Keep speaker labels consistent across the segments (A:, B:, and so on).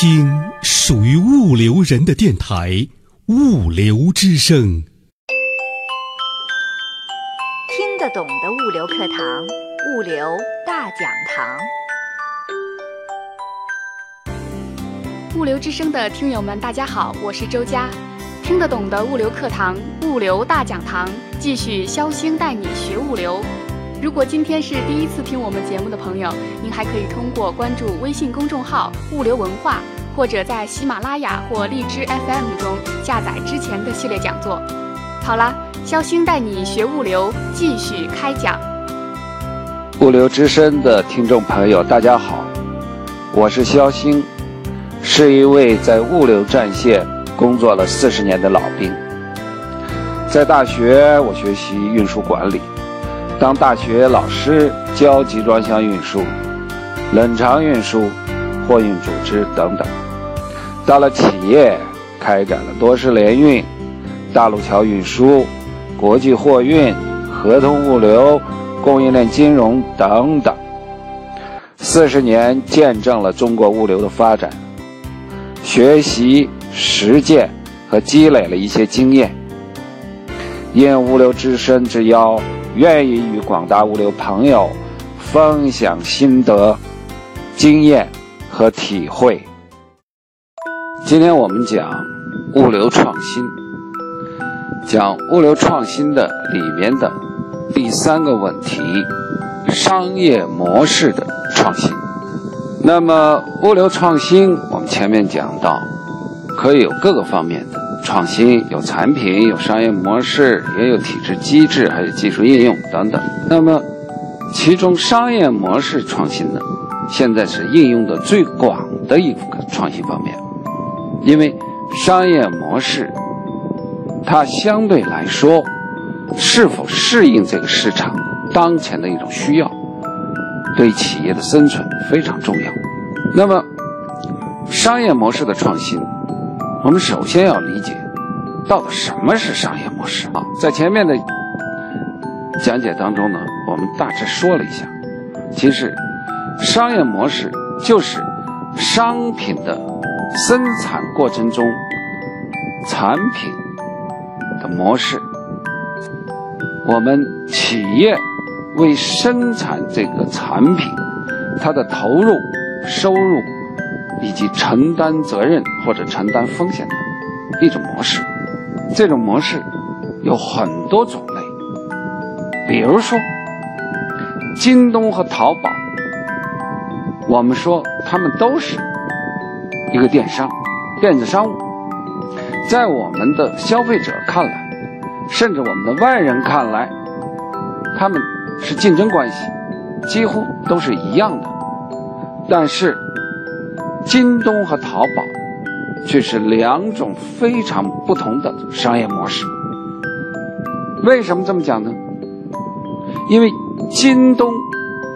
A: 听属于物流人的电台《物流之声》。
B: 听得懂的物流课堂，物流大讲堂。
C: 物流之声的听友们，大家好，我是周佳。听得懂的物流课堂，物流大讲堂，继续肖星带你学物流。如果今天是第一次听我们节目的朋友，您还可以通过关注微信公众号“物流文化”，或者在喜马拉雅或荔枝 FM 中下载之前的系列讲座。好了，肖星带你学物流，继续开讲。
D: 物流之声的听众朋友，大家好，我是肖星，是一位在物流战线工作了四十年的老兵。在大学，我学习运输管理。当大学老师教集装箱运输、冷藏运输、货运组织等等；到了企业，开展了多式联运、大陆桥运输、国际货运、合同物流、供应链金融等等。四十年见证了中国物流的发展，学习、实践和积累了一些经验。应物流之声之邀。愿意与广大物流朋友分享心得、经验和体会。今天我们讲物流创新，讲物流创新的里面的第三个问题：商业模式的创新。那么，物流创新，我们前面讲到，可以有各个方面的。创新有产品，有商业模式，也有体制机制，还有技术应用等等。那么，其中商业模式创新呢，现在是应用的最广的一个创新方面。因为商业模式，它相对来说是否适应这个市场当前的一种需要，对企业的生存非常重要。那么，商业模式的创新。我们首先要理解，到底什么是商业模式啊？在前面的讲解当中呢，我们大致说了一下，其实商业模式就是商品的生产过程中产品的模式。我们企业为生产这个产品，它的投入、收入。以及承担责任或者承担风险的一种模式，这种模式有很多种类。比如说，京东和淘宝，我们说他们都是一个电商、电子商务，在我们的消费者看来，甚至我们的外人看来，他们是竞争关系，几乎都是一样的，但是。京东和淘宝却是两种非常不同的商业模式。为什么这么讲呢？因为京东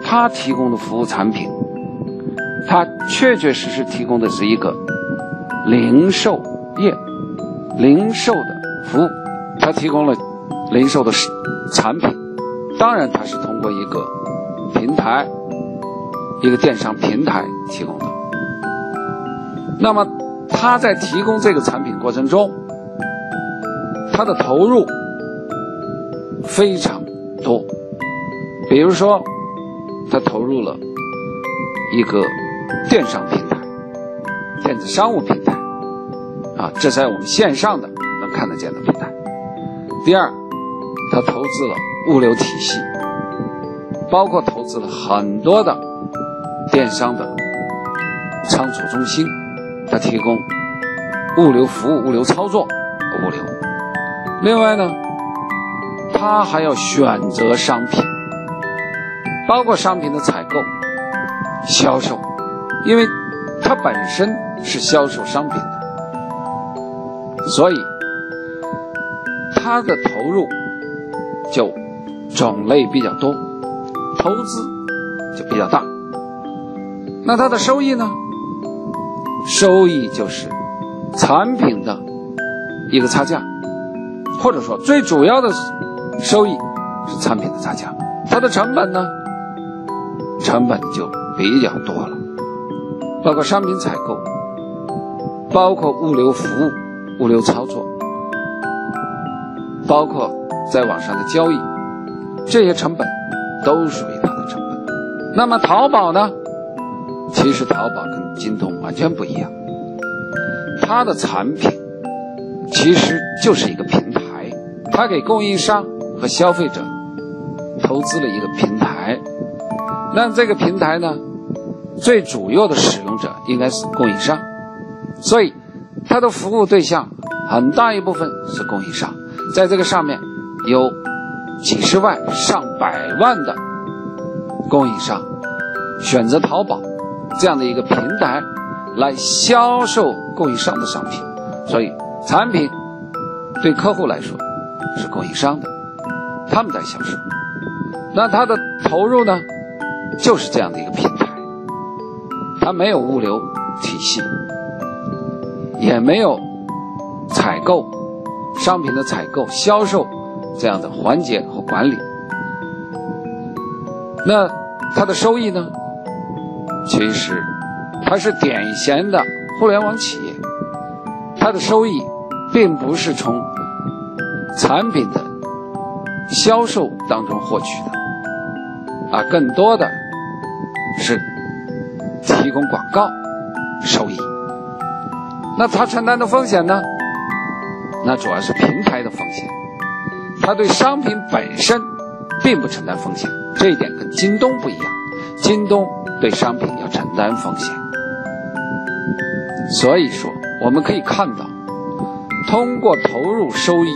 D: 它提供的服务产品，它确确实实提供的是一个零售业、零售的服务，它提供了零售的产品。当然，它是通过一个平台、一个电商平台提供的。那么，他在提供这个产品过程中，他的投入非常多。比如说，他投入了一个电商平台、电子商务平台，啊，这在我们线上的能看得见的平台。第二，他投资了物流体系，包括投资了很多的电商的仓储中心。它提供物流服务、物流操作、物流。另外呢，它还要选择商品，包括商品的采购、销售，因为它本身是销售商品的，所以它的投入就种类比较多，投资就比较大。那它的收益呢？收益就是产品的一个差价，或者说最主要的收益是产品的差价。它的成本呢，成本就比较多了，包括商品采购、包括物流服务、物流操作，包括在网上的交易，这些成本都属于它的成本。那么淘宝呢？其实淘宝跟京东完全不一样，它的产品其实就是一个平台，它给供应商和消费者投资了一个平台。那这个平台呢，最主要的使用者应该是供应商，所以它的服务对象很大一部分是供应商。在这个上面有几十万、上百万的供应商选择淘宝。这样的一个平台来销售供应商的商品，所以产品对客户来说是供应商的，他们在销售。那他的投入呢，就是这样的一个平台，他没有物流体系，也没有采购商品的采购、销售这样的环节和管理。那他的收益呢？其实，它是典型的互联网企业，它的收益并不是从产品的销售当中获取的，啊，更多的是提供广告收益。那它承担的风险呢？那主要是平台的风险，它对商品本身并不承担风险，这一点跟京东不一样，京东。对商品要承担风险，所以说我们可以看到，通过投入收益、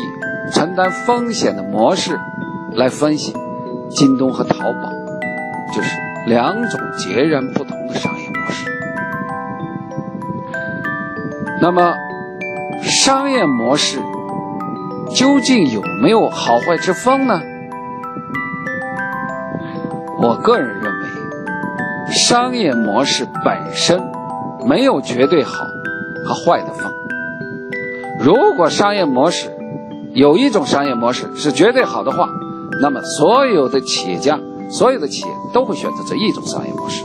D: 承担风险的模式来分析，京东和淘宝就是两种截然不同的商业模式。那么，商业模式究竟有没有好坏之分呢？我个人认为。商业模式本身没有绝对好和坏的分。如果商业模式有一种商业模式是绝对好的话，那么所有的企业家、所有的企业都会选择这一种商业模式。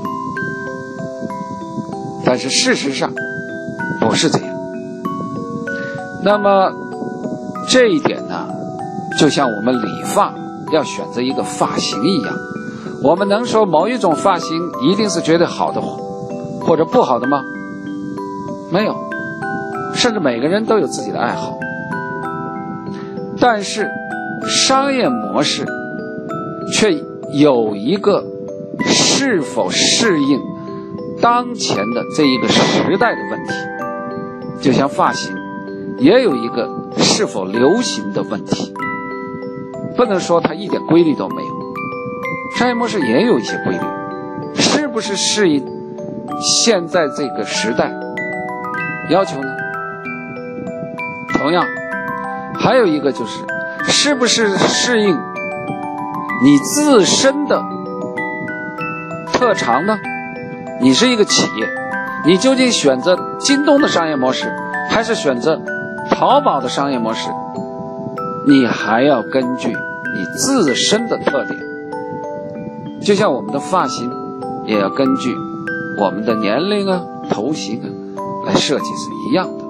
D: 但是事实上不是这样。那么这一点呢，就像我们理发要选择一个发型一样。我们能说某一种发型一定是绝对好的，或者不好的吗？没有，甚至每个人都有自己的爱好。但是，商业模式却有一个是否适应当前的这一个时代的问题，就像发型也有一个是否流行的问题，不能说它一点规律都没有。商业模式也有一些规律，是不是适应现在这个时代要求呢？同样，还有一个就是，是不是适应你自身的特长呢？你是一个企业，你究竟选择京东的商业模式，还是选择淘宝的商业模式？你还要根据你自身的特点。就像我们的发型，也要根据我们的年龄啊、头型啊来设计是一样的。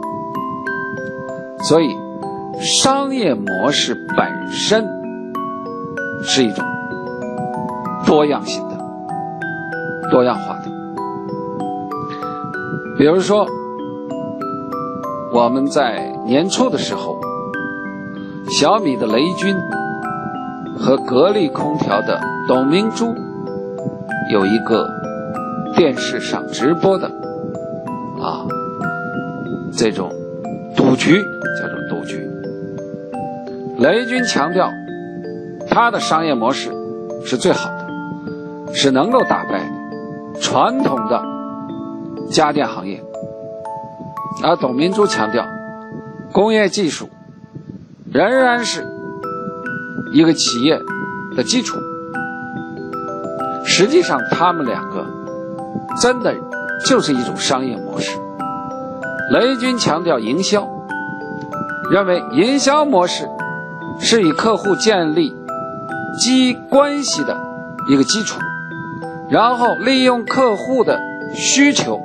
D: 所以，商业模式本身是一种多样性的、多样化的。比如说，我们在年初的时候，小米的雷军和格力空调的。董明珠有一个电视上直播的啊，这种赌局叫做赌局。雷军强调他的商业模式是最好的，是能够打败传统的家电行业，而董明珠强调工业技术仍然是一个企业的基础。实际上，他们两个真的就是一种商业模式。雷军强调营销，认为营销模式是与客户建立基关系的一个基础，然后利用客户的需求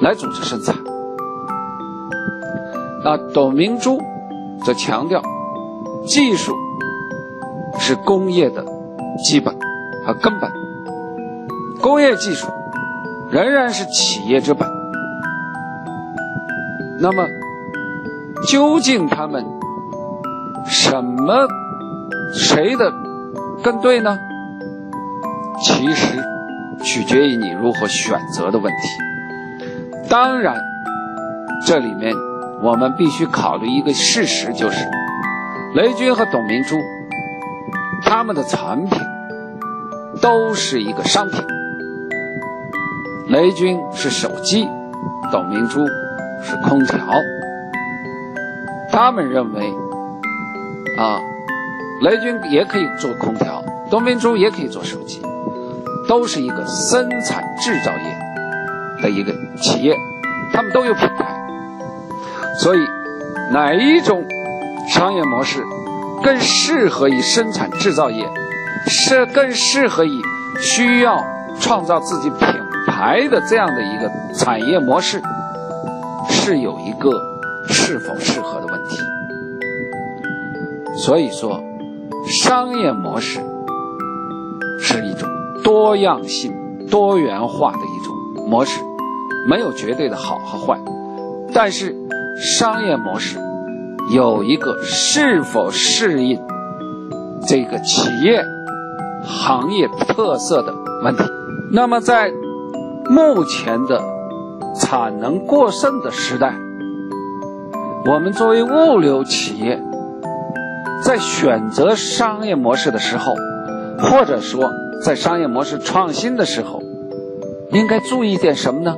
D: 来组织生产。那董明珠则强调，技术是工业的基本和根本，工业技术仍然是企业之本。那么，究竟他们什么谁的更对呢？其实取决于你如何选择的问题。当然，这里面我们必须考虑一个事实，就是雷军和董明珠他们的产品都是一个商品。雷军是手机，董明珠。是空调，他们认为，啊，雷军也可以做空调，董明珠也可以做手机，都是一个生产制造业的一个企业，他们都有品牌，所以哪一种商业模式更适合于生产制造业，是更适合于需要创造自己品牌的这样的一个产业模式？是有一个是否适合的问题，所以说，商业模式是一种多样性、多元化的一种模式，没有绝对的好和坏。但是，商业模式有一个是否适应这个企业行业特色的问题。那么，在目前的。产能过剩的时代，我们作为物流企业，在选择商业模式的时候，或者说在商业模式创新的时候，应该注意点什么呢？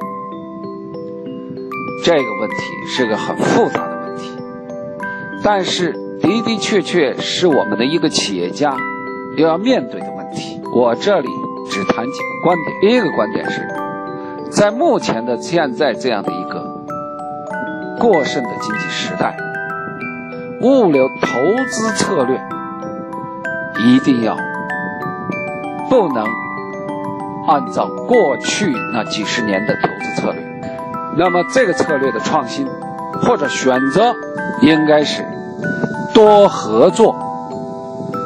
D: 这个问题是个很复杂的问题，但是的的确确是我们的一个企业家又要面对的问题。我这里只谈几个观点。第一个观点是。在目前的现在这样的一个过剩的经济时代，物流投资策略一定要不能按照过去那几十年的投资策略。那么，这个策略的创新或者选择，应该是多合作，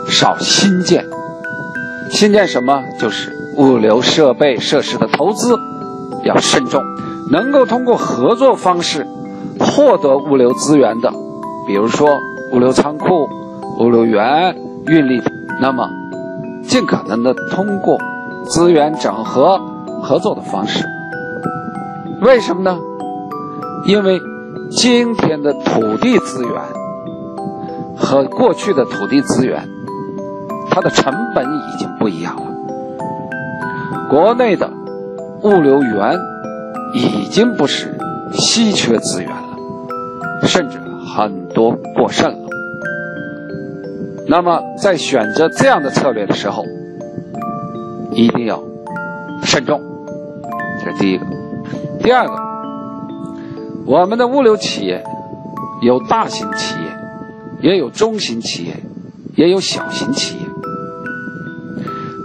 D: 少新建。新建什么？就是物流设备设施的投资。要慎重，能够通过合作方式获得物流资源的，比如说物流仓库、物流园、运力，那么尽可能的通过资源整合合作的方式。为什么呢？因为今天的土地资源和过去的土地资源，它的成本已经不一样了。国内的。物流园已经不是稀缺资源了，甚至很多过剩了。那么，在选择这样的策略的时候，一定要慎重。这是第一个。第二个，我们的物流企业有大型企业，也有中型企业，也有小型企业。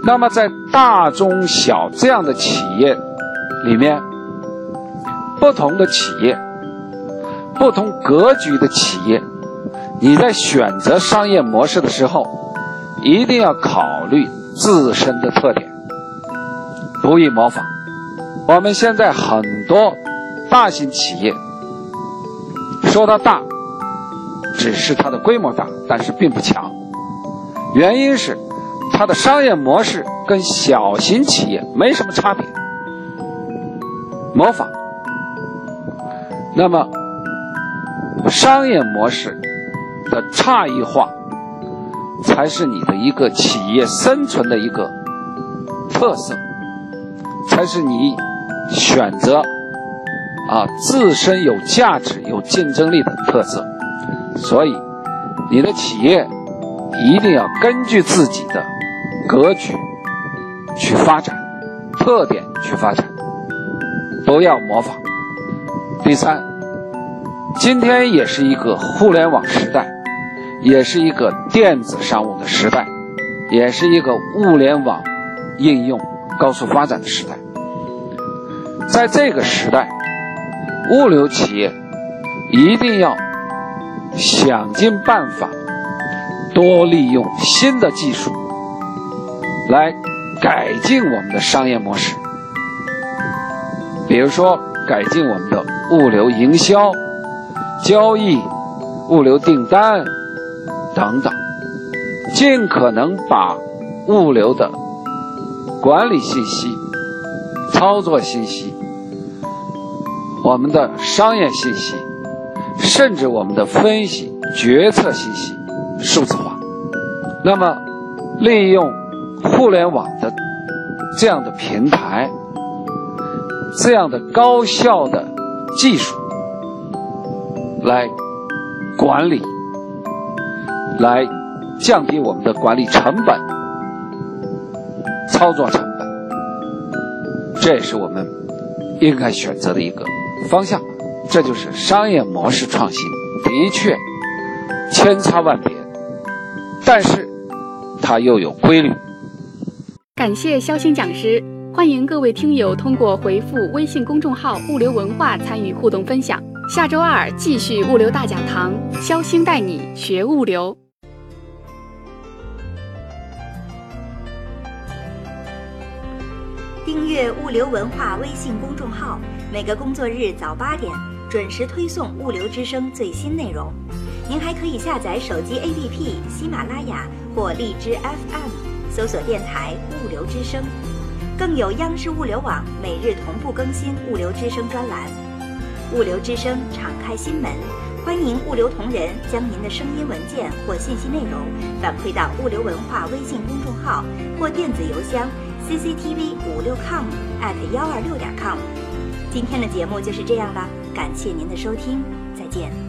D: 那么，在大、中、小这样的企业。里面不同的企业，不同格局的企业，你在选择商业模式的时候，一定要考虑自身的特点，不易模仿。我们现在很多大型企业，说它大，只是它的规模大，但是并不强。原因是它的商业模式跟小型企业没什么差别。模仿，那么商业模式的差异化，才是你的一个企业生存的一个特色，才是你选择啊自身有价值、有竞争力的特色。所以，你的企业一定要根据自己的格局去发展，特点去发展。不要模仿。第三，今天也是一个互联网时代，也是一个电子商务的时代，也是一个物联网应用高速发展的时代。在这个时代，物流企业一定要想尽办法多利用新的技术来改进我们的商业模式，比如说改进我们的物流营销、交易、物流订单等等，尽可能把物流的管理信息、操作信息、我们的商业信息。甚至我们的分析、决策信息数字化，那么利用互联网的这样的平台、这样的高效的技术来管理，来降低我们的管理成本、操作成本，这也是我们应该选择的一个方向。这就是商业模式创新，的确千差万别，但是它又有规律。
C: 感谢肖星讲师，欢迎各位听友通过回复微信公众号“物流文化”参与互动分享。下周二继续物流大讲堂，肖星带你学物流。
B: 订阅物流文化微信公众号，每个工作日早八点。准时推送物流之声最新内容，您还可以下载手机 APP 喜马拉雅或荔枝 FM，搜索电台物流之声，更有央视物流网每日同步更新物流之声专栏。物流之声敞开心门，欢迎物流同仁将您的声音文件或信息内容反馈到物流文化微信公众号或电子邮箱 cctv 五六 com at 幺二六点 com。今天的节目就是这样了。感谢您的收听，再见。